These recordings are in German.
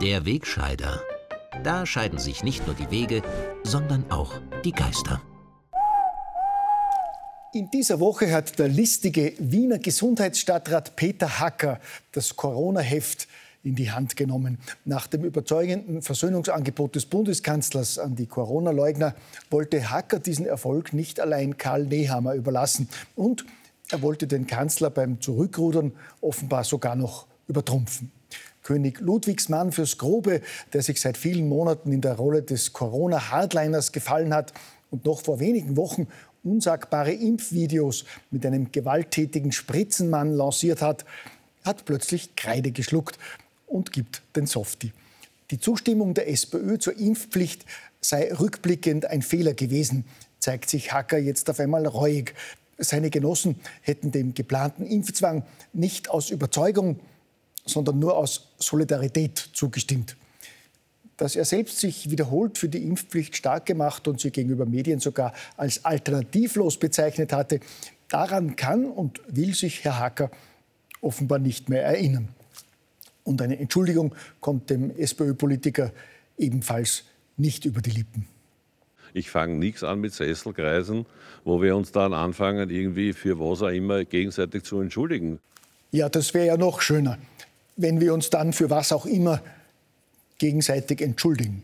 Der Wegscheider. Da scheiden sich nicht nur die Wege, sondern auch die Geister. In dieser Woche hat der listige Wiener Gesundheitsstadtrat Peter Hacker das Corona-Heft in die Hand genommen. Nach dem überzeugenden Versöhnungsangebot des Bundeskanzlers an die Corona-Leugner wollte Hacker diesen Erfolg nicht allein Karl Nehammer überlassen. Und er wollte den Kanzler beim Zurückrudern offenbar sogar noch übertrumpfen. König Ludwigs Mann fürs Grobe, der sich seit vielen Monaten in der Rolle des Corona-Hardliners gefallen hat und noch vor wenigen Wochen unsagbare Impfvideos mit einem gewalttätigen Spritzenmann lanciert hat, hat plötzlich Kreide geschluckt und gibt den Softie. Die Zustimmung der SPÖ zur Impfpflicht sei rückblickend ein Fehler gewesen, zeigt sich Hacker jetzt auf einmal reuig. Seine Genossen hätten dem geplanten Impfzwang nicht aus Überzeugung, sondern nur aus Solidarität zugestimmt. Dass er selbst sich wiederholt für die Impfpflicht stark gemacht und sie gegenüber Medien sogar als alternativlos bezeichnet hatte, daran kann und will sich Herr Hacker offenbar nicht mehr erinnern. Und eine Entschuldigung kommt dem SPÖ-Politiker ebenfalls nicht über die Lippen. Ich fange nichts an mit Sesselkreisen, wo wir uns dann anfangen, irgendwie für was auch immer gegenseitig zu entschuldigen. Ja, das wäre ja noch schöner wenn wir uns dann für was auch immer gegenseitig entschuldigen.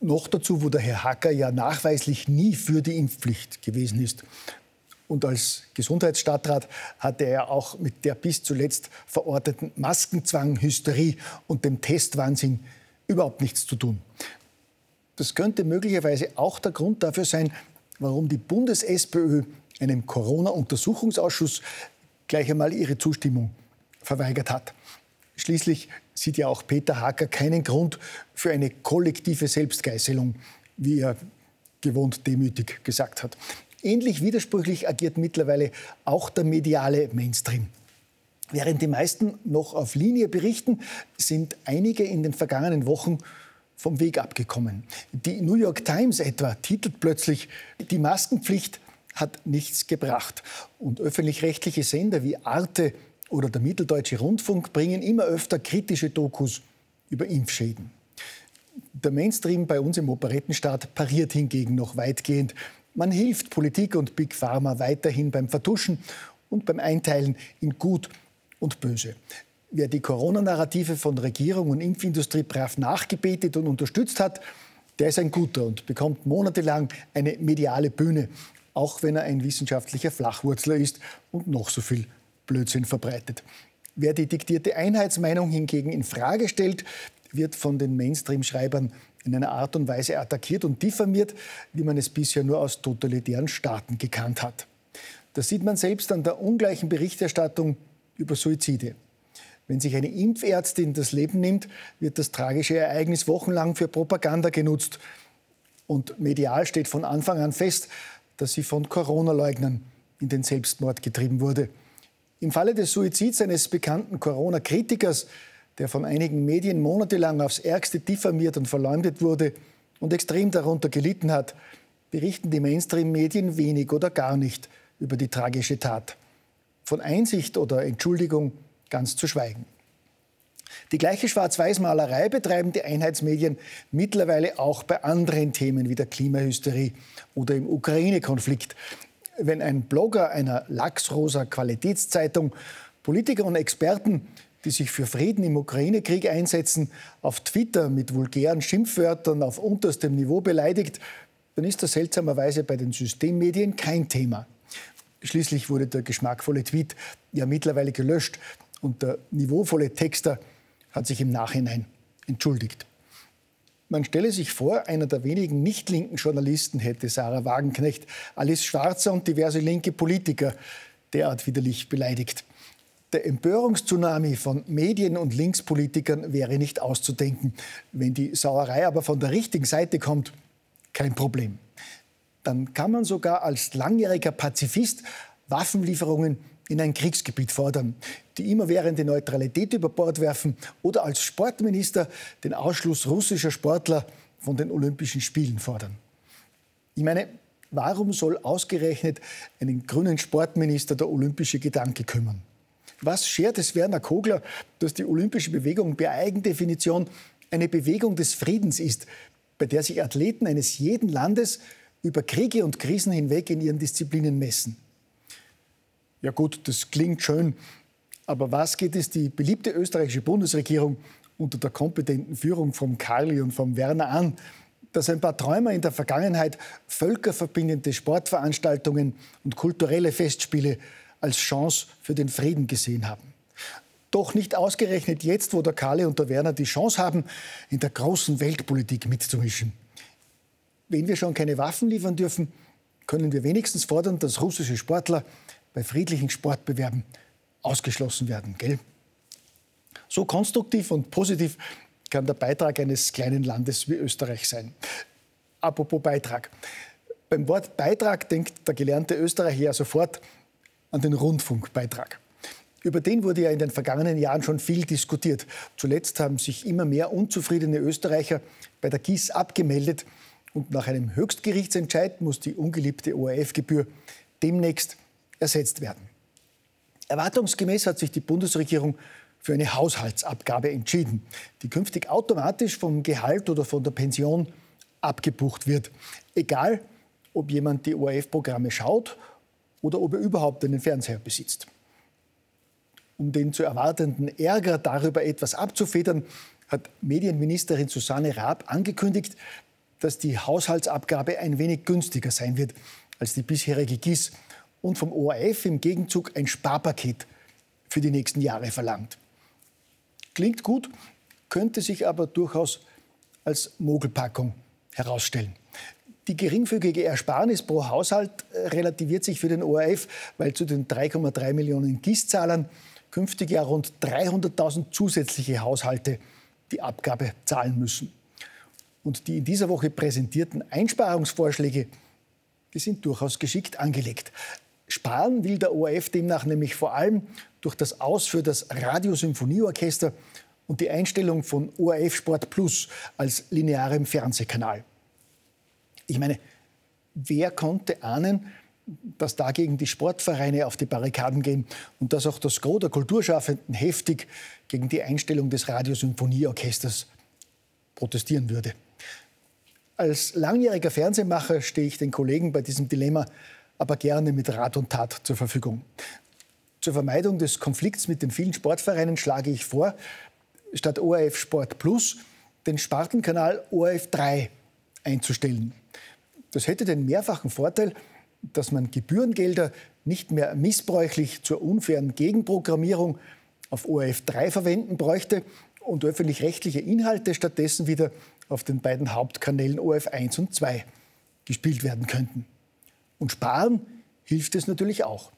Noch dazu, wo der Herr Hacker ja nachweislich nie für die Impfpflicht gewesen ist. Und als Gesundheitsstadtrat hatte er auch mit der bis zuletzt verorteten Maskenzwang, Hysterie und dem Testwahnsinn überhaupt nichts zu tun. Das könnte möglicherweise auch der Grund dafür sein, warum die Bundes-SPÖ einem Corona-Untersuchungsausschuss gleich einmal ihre Zustimmung verweigert hat. Schließlich sieht ja auch Peter Hacker keinen Grund für eine kollektive Selbstgeißelung, wie er gewohnt demütig gesagt hat. Ähnlich widersprüchlich agiert mittlerweile auch der mediale Mainstream. Während die meisten noch auf Linie berichten, sind einige in den vergangenen Wochen vom Weg abgekommen. Die New York Times etwa titelt plötzlich, die Maskenpflicht hat nichts gebracht. Und öffentlich-rechtliche Sender wie Arte oder der Mitteldeutsche Rundfunk bringen immer öfter kritische Dokus über Impfschäden. Der Mainstream bei uns im Operettenstaat pariert hingegen noch weitgehend. Man hilft Politik und Big Pharma weiterhin beim Vertuschen und beim Einteilen in Gut und Böse. Wer die Corona-Narrative von Regierung und Impfindustrie brav nachgebetet und unterstützt hat, der ist ein Guter und bekommt monatelang eine mediale Bühne, auch wenn er ein wissenschaftlicher Flachwurzler ist und noch so viel Blödsinn verbreitet. Wer die diktierte Einheitsmeinung hingegen in Frage stellt, wird von den Mainstream-Schreibern in einer Art und Weise attackiert und diffamiert, wie man es bisher nur aus totalitären Staaten gekannt hat. Das sieht man selbst an der ungleichen Berichterstattung über Suizide. Wenn sich eine Impfärztin das Leben nimmt, wird das tragische Ereignis wochenlang für Propaganda genutzt. Und medial steht von Anfang an fest, dass sie von Corona-Leugnern in den Selbstmord getrieben wurde. Im Falle des Suizids eines bekannten Corona-Kritikers, der von einigen Medien monatelang aufs Ärgste diffamiert und verleumdet wurde und extrem darunter gelitten hat, berichten die Mainstream-Medien wenig oder gar nicht über die tragische Tat. Von Einsicht oder Entschuldigung ganz zu schweigen. Die gleiche Schwarz-Weiß-Malerei betreiben die Einheitsmedien mittlerweile auch bei anderen Themen wie der Klimahysterie oder im Ukraine-Konflikt wenn ein Blogger einer lachsrosa Qualitätszeitung Politiker und Experten, die sich für Frieden im Ukraine-Krieg einsetzen, auf Twitter mit vulgären Schimpfwörtern auf unterstem Niveau beleidigt, dann ist das seltsamerweise bei den Systemmedien kein Thema. Schließlich wurde der geschmackvolle Tweet ja mittlerweile gelöscht und der niveauvolle Texter hat sich im Nachhinein entschuldigt. Man stelle sich vor, einer der wenigen nicht linken Journalisten hätte Sarah Wagenknecht, Alice Schwarzer und diverse linke Politiker derart widerlich beleidigt. Der Empörungstsunami von Medien und Linkspolitikern wäre nicht auszudenken. Wenn die Sauerei aber von der richtigen Seite kommt, kein Problem. Dann kann man sogar als langjähriger Pazifist Waffenlieferungen in ein Kriegsgebiet fordern, die immerwährende Neutralität über Bord werfen oder als Sportminister den Ausschluss russischer Sportler von den Olympischen Spielen fordern. Ich meine, warum soll ausgerechnet einen grünen Sportminister der olympische Gedanke kümmern? Was schert es Werner Kogler, dass die olympische Bewegung per Eigendefinition eine Bewegung des Friedens ist, bei der sich Athleten eines jeden Landes über Kriege und Krisen hinweg in ihren Disziplinen messen? Ja gut, das klingt schön, aber was geht es die beliebte österreichische Bundesregierung unter der kompetenten Führung vom Karli und vom Werner an, dass ein paar Träumer in der Vergangenheit völkerverbindende Sportveranstaltungen und kulturelle Festspiele als Chance für den Frieden gesehen haben. Doch nicht ausgerechnet jetzt, wo der Kalle und der Werner die Chance haben, in der großen Weltpolitik mitzumischen. Wenn wir schon keine Waffen liefern dürfen, können wir wenigstens fordern, dass russische Sportler bei friedlichen Sportbewerben ausgeschlossen werden. Gell? So konstruktiv und positiv kann der Beitrag eines kleinen Landes wie Österreich sein. Apropos Beitrag. Beim Wort Beitrag denkt der gelernte Österreicher sofort an den Rundfunkbeitrag. Über den wurde ja in den vergangenen Jahren schon viel diskutiert. Zuletzt haben sich immer mehr unzufriedene Österreicher bei der GIS abgemeldet und nach einem Höchstgerichtsentscheid muss die ungeliebte ORF-Gebühr demnächst ersetzt werden. Erwartungsgemäß hat sich die Bundesregierung für eine Haushaltsabgabe entschieden, die künftig automatisch vom Gehalt oder von der Pension abgebucht wird. Egal, ob jemand die ORF-Programme schaut oder ob er überhaupt einen Fernseher besitzt. Um den zu erwartenden Ärger darüber etwas abzufedern, hat Medienministerin Susanne Raab angekündigt, dass die Haushaltsabgabe ein wenig günstiger sein wird als die bisherige GIS und vom ORF im Gegenzug ein Sparpaket für die nächsten Jahre verlangt. Klingt gut, könnte sich aber durchaus als Mogelpackung herausstellen. Die geringfügige Ersparnis pro Haushalt äh, relativiert sich für den ORF, weil zu den 3,3 Millionen GIS-Zahlern künftig ja rund 300.000 zusätzliche Haushalte die Abgabe zahlen müssen. Und die in dieser Woche präsentierten Einsparungsvorschläge, die sind durchaus geschickt angelegt. Sparen will der ORF demnach nämlich vor allem durch das Aus für das Radiosymphonieorchester und die Einstellung von ORF Sport Plus als linearem Fernsehkanal. Ich meine, wer konnte ahnen, dass dagegen die Sportvereine auf die Barrikaden gehen und dass auch das Gros der Kulturschaffenden heftig gegen die Einstellung des Radiosymphonieorchesters protestieren würde. Als langjähriger Fernsehmacher stehe ich den Kollegen bei diesem Dilemma aber gerne mit Rat und Tat zur Verfügung. Zur Vermeidung des Konflikts mit den vielen Sportvereinen schlage ich vor, statt ORF Sport Plus den Spartenkanal ORF 3 einzustellen. Das hätte den mehrfachen Vorteil, dass man Gebührengelder nicht mehr missbräuchlich zur unfairen Gegenprogrammierung auf ORF 3 verwenden bräuchte und öffentlich-rechtliche Inhalte stattdessen wieder auf den beiden Hauptkanälen ORF 1 und 2 gespielt werden könnten. Und sparen hilft es natürlich auch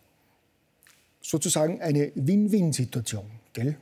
sozusagen eine Win-Win-Situation. Gell?